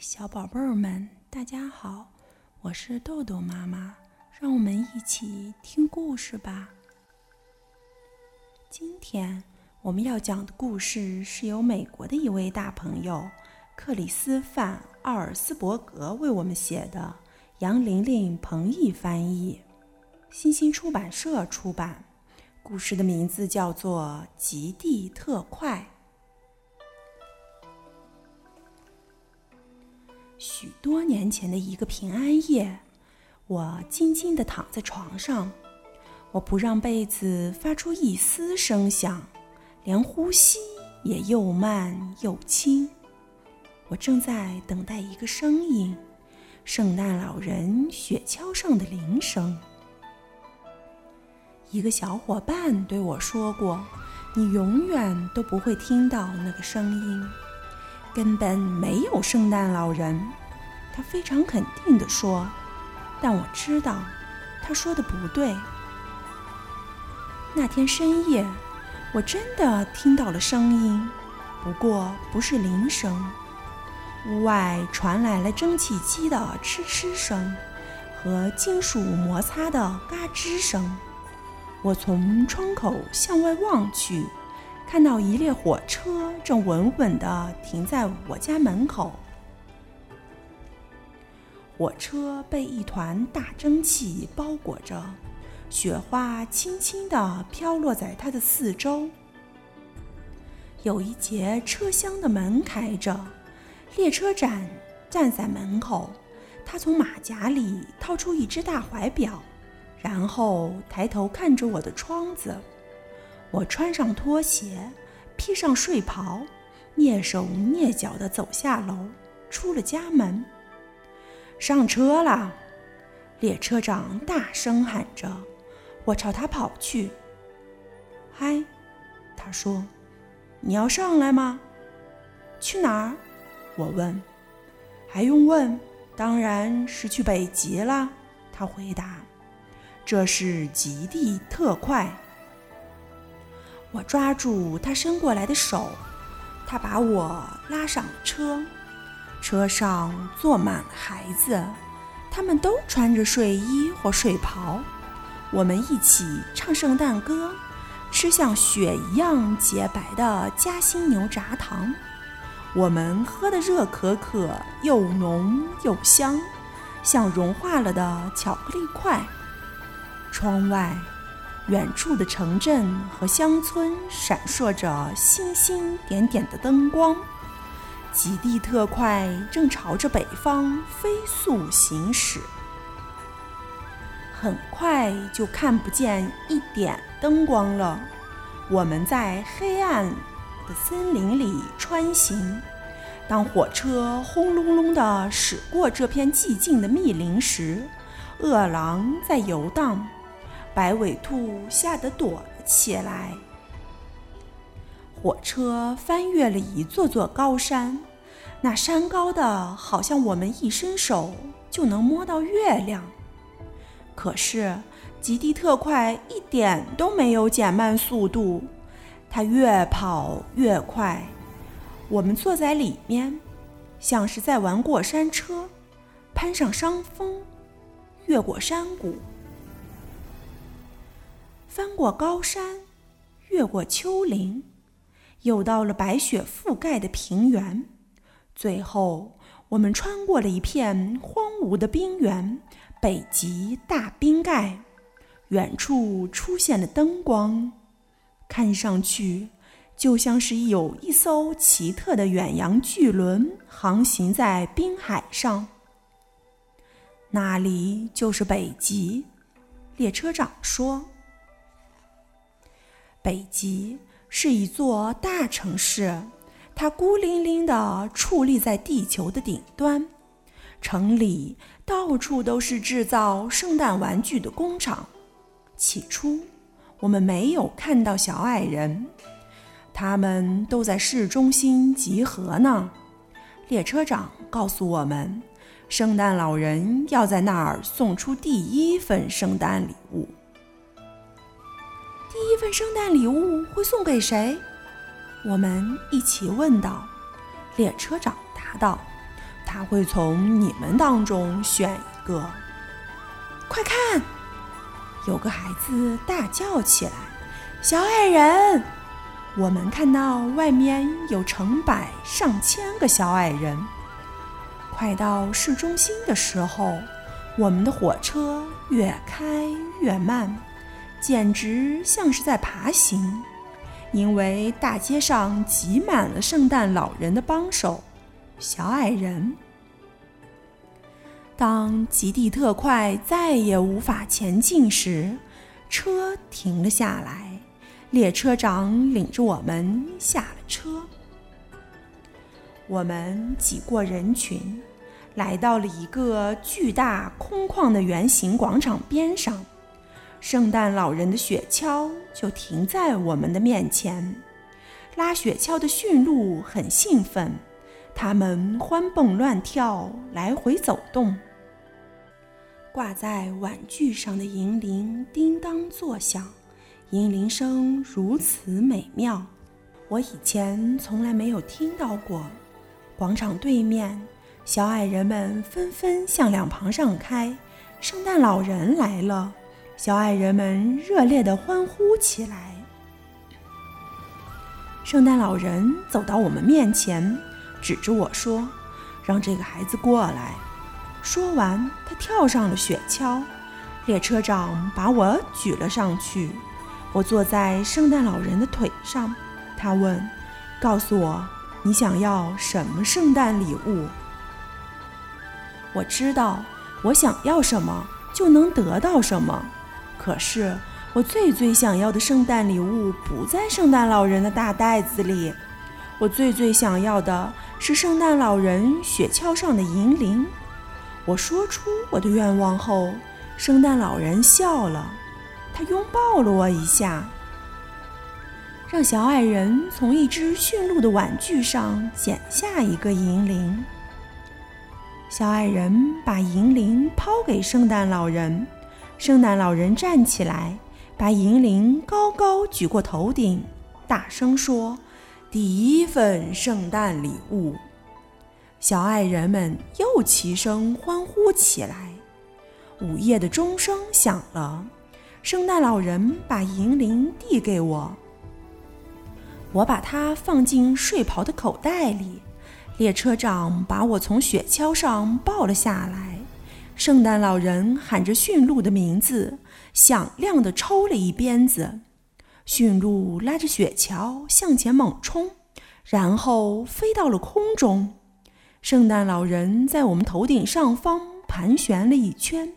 小宝贝儿们，大家好，我是豆豆妈妈，让我们一起听故事吧。今天我们要讲的故事是由美国的一位大朋友克里斯范奥尔斯伯格为我们写的，杨玲玲、彭毅翻译，新星出版社出版。故事的名字叫做《极地特快》。许多年前的一个平安夜，我静静地躺在床上，我不让被子发出一丝声响，连呼吸也又慢又轻。我正在等待一个声音——圣诞老人雪橇上的铃声。一个小伙伴对我说过：“你永远都不会听到那个声音。”根本没有圣诞老人，他非常肯定地说。但我知道，他说的不对。那天深夜，我真的听到了声音，不过不是铃声。屋外传来了蒸汽机的哧哧声和金属摩擦的嘎吱声。我从窗口向外望去。看到一列火车正稳稳地停在我家门口。火车被一团大蒸汽包裹着，雪花轻轻地飘落在它的四周。有一节车厢的门开着，列车长站在门口，他从马甲里掏出一只大怀表，然后抬头看着我的窗子。我穿上拖鞋，披上睡袍，蹑手蹑脚地走下楼，出了家门。上车了，列车长大声喊着。我朝他跑去。嗨，他说：“你要上来吗？”去哪儿？我问。还用问？当然是去北极了。他回答。这是极地特快。我抓住他伸过来的手，他把我拉上车。车上坐满了孩子，他们都穿着睡衣或睡袍。我们一起唱圣诞歌，吃像雪一样洁白的夹心牛轧糖。我们喝的热可可又浓又香，像融化了的巧克力块。窗外。远处的城镇和乡村闪烁着星星点点的灯光，极地特快正朝着北方飞速行驶。很快就看不见一点灯光了。我们在黑暗的森林里穿行。当火车轰隆隆地驶过这片寂静的密林时，饿狼在游荡。白尾兔吓得躲了起来。火车翻越了一座座高山，那山高的好像我们一伸手就能摸到月亮。可是，极地特快一点都没有减慢速度，它越跑越快。我们坐在里面，像是在玩过山车，攀上山峰，越过山谷。翻过高山，越过丘陵，又到了白雪覆盖的平原。最后，我们穿过了一片荒芜的冰原——北极大冰盖。远处出现了灯光，看上去就像是有一艘奇特的远洋巨轮航行在冰海上。那里就是北极，列车长说。北极是一座大城市，它孤零零地矗立在地球的顶端。城里到处都是制造圣诞玩具的工厂。起初，我们没有看到小矮人，他们都在市中心集合呢。列车长告诉我们，圣诞老人要在那儿送出第一份圣诞礼物。一份圣诞礼物会送给谁？我们一起问道。列车长答道：“他会从你们当中选一个。快看！有个孩子大叫起来：“小矮人！”我们看到外面有成百上千个小矮人。快到市中心的时候，我们的火车越开越慢，简直像是在爬行，因为大街上挤满了圣诞老人的帮手——小矮人。当极地特快再也无法前进时，车停了下来，列车长领着我们下了车。我们挤过人群，来到了一个巨大空旷的圆形广场边上。圣诞老人的雪橇就停在我们的面前。拉雪橇的驯鹿很兴奋，它们欢蹦乱跳，来回走动。挂在碗具上的银铃叮当作响，银铃声如此美妙，我以前从来没有听到过。广场对面，小矮人们纷纷向两旁让开。圣诞老人来了，小矮人们热烈的欢呼起来。圣诞老人走到我们面前，指着我说：“让这个孩子过来。”说完，他跳上了雪橇。列车长把我举了上去，我坐在圣诞老人的腿上。他问：“告诉我。”你想要什么圣诞礼物？我知道，我想要什么就能得到什么。可是，我最最想要的圣诞礼物不在圣诞老人的大袋子里。我最最想要的是圣诞老人雪橇上的银铃。我说出我的愿望后，圣诞老人笑了，他拥抱了我一下。让小矮人从一只驯鹿的玩具上剪下一个银铃。小矮人把银铃抛给圣诞老人，圣诞老人站起来，把银铃高高举过头顶，大声说：“第一份圣诞礼物。”小矮人们又齐声欢呼起来。午夜的钟声响了，圣诞老人把银铃递给我。我把它放进睡袍的口袋里，列车长把我从雪橇上抱了下来。圣诞老人喊着驯鹿的名字，响亮地抽了一鞭子。驯鹿拉着雪橇向前猛冲，然后飞到了空中。圣诞老人在我们头顶上方盘旋了一圈，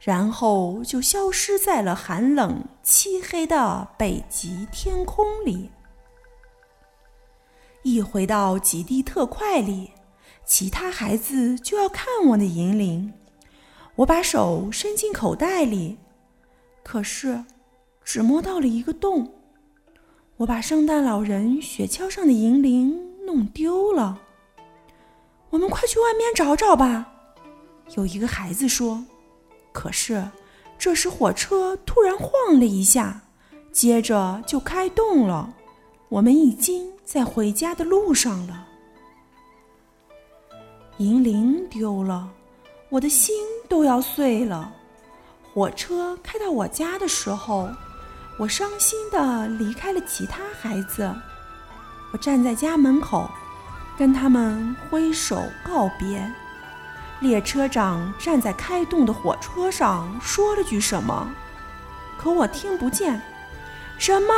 然后就消失在了寒冷漆黑的北极天空里。一回到极地特快里，其他孩子就要看我的银铃。我把手伸进口袋里，可是只摸到了一个洞。我把圣诞老人雪橇上的银铃弄丢了。我们快去外面找找吧，有一个孩子说。可是这时火车突然晃了一下，接着就开动了。我们已经在回家的路上了。银铃丢了，我的心都要碎了。火车开到我家的时候，我伤心的离开了其他孩子。我站在家门口，跟他们挥手告别。列车长站在开动的火车上，说了句什么，可我听不见。什么？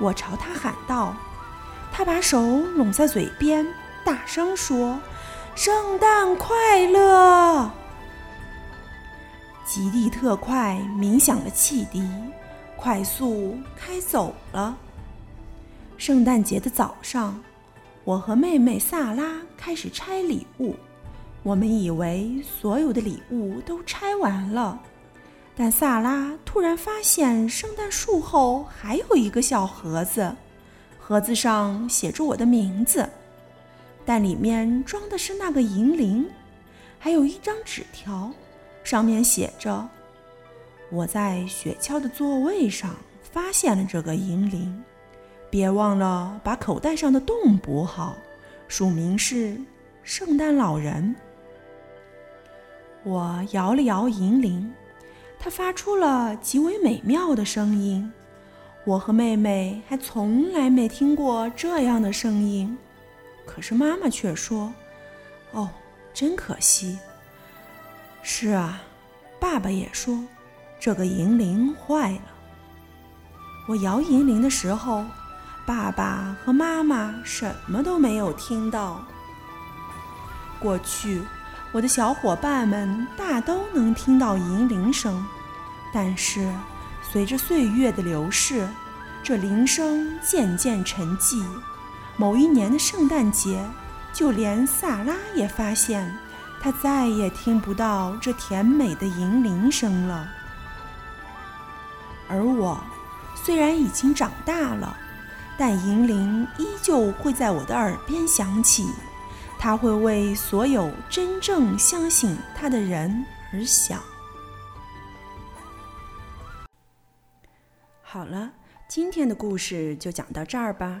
我朝他喊道，他把手拢在嘴边，大声说：“圣诞快乐！”极地特快鸣响了汽笛，快速开走了。圣诞节的早上，我和妹妹萨拉开始拆礼物。我们以为所有的礼物都拆完了。但萨拉突然发现，圣诞树后还有一个小盒子，盒子上写着我的名字，但里面装的是那个银铃，还有一张纸条，上面写着：“我在雪橇的座位上发现了这个银铃，别忘了把口袋上的洞补好。”署名是圣诞老人。我摇了摇银铃，它发出了极为美妙的声音。我和妹妹还从来没听过这样的声音，可是妈妈却说：“哦，真可惜。”是啊，爸爸也说，这个银铃坏了。我摇银铃的时候，爸爸和妈妈什么都没有听到。过去，我的小伙伴们大都能听到银铃声，但是随着岁月的流逝，这铃声渐渐沉寂。某一年的圣诞节，就连萨拉也发现，他再也听不到这甜美的银铃声了。而我。虽然已经长大了，但银铃依旧会在我的耳边响起。它会为所有真正相信它的人而响。好了，今天的故事就讲到这儿吧，